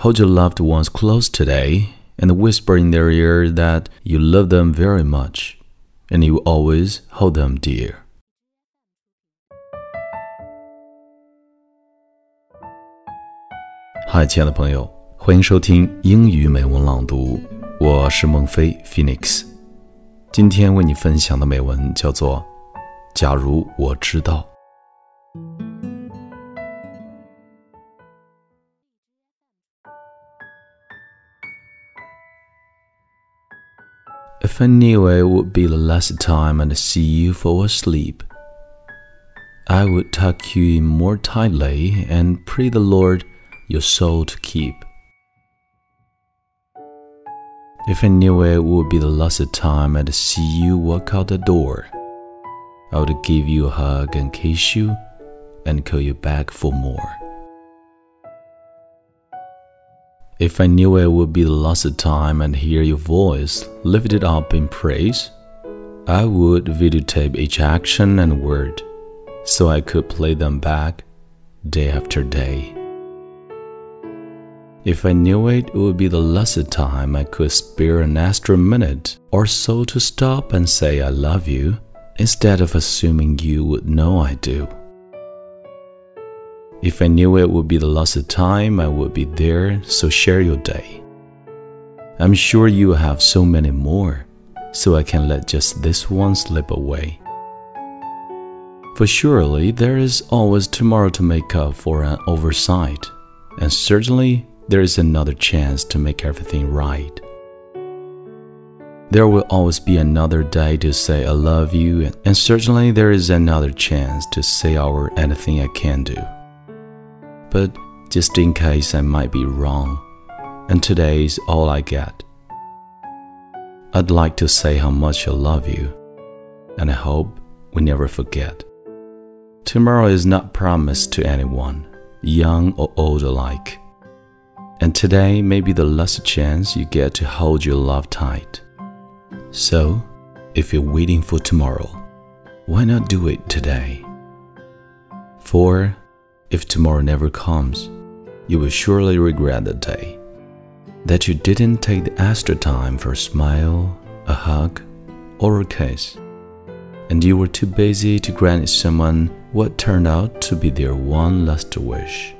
hold your loved ones close today and whisper in their ear that you love them very much and you always hold them dear. 嗨，亲爱的朋友，欢迎收听英语美文朗读，我是孟非 Phoenix。今天为你分享的美文叫做《假如我知道》。 I knew it would be the last time I'd see you fall asleep, I would tuck you in more tightly and pray the Lord your soul to keep. If I knew it would be the last time I'd see you walk out the door, I would give you a hug and kiss you and call you back for more. If I knew it would be the last of time I'd hear your voice lifted up in praise, I would videotape each action and word so I could play them back day after day. If I knew it would be the last time I could spare an extra minute or so to stop and say I love you, instead of assuming you would know I do. If I knew it would be the last time I would be there, so share your day. I'm sure you have so many more, so I can let just this one slip away. For surely there is always tomorrow to make up for an oversight, and certainly there is another chance to make everything right. There will always be another day to say I love you, and certainly there is another chance to say our anything I can do but just in case I might be wrong, and today is all I get. I'd like to say how much I love you, and I hope we never forget. Tomorrow is not promised to anyone, young or old alike. And today may be the last chance you get to hold your love tight. So, if you're waiting for tomorrow, why not do it today? For if tomorrow never comes, you will surely regret the day that you didn't take the extra time for a smile, a hug, or a kiss, and you were too busy to grant someone what turned out to be their one last wish.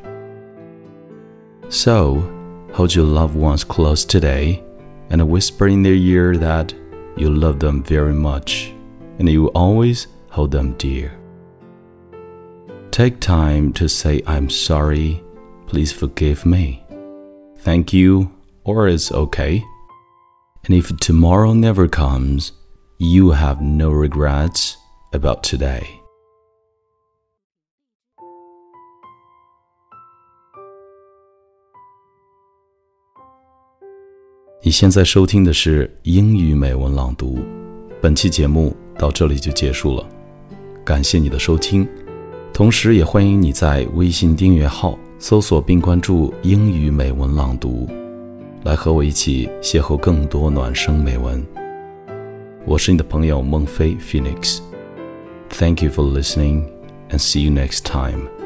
So, hold your loved ones close today and whisper in their ear that you love them very much and you will always hold them dear. Take time to say, I'm sorry, please forgive me, thank you, or it's okay. And if tomorrow never comes, you have no regrets about today. 你现在收听的是英语美文朗读，本期节目到这里就结束了，感谢你的收听。 同时，也欢迎你在微信订阅号搜索并关注“英语美文朗读”，来和我一起邂逅更多暖声美文。我是你的朋友孟非 Phoenix。Thank you for listening, and see you next time.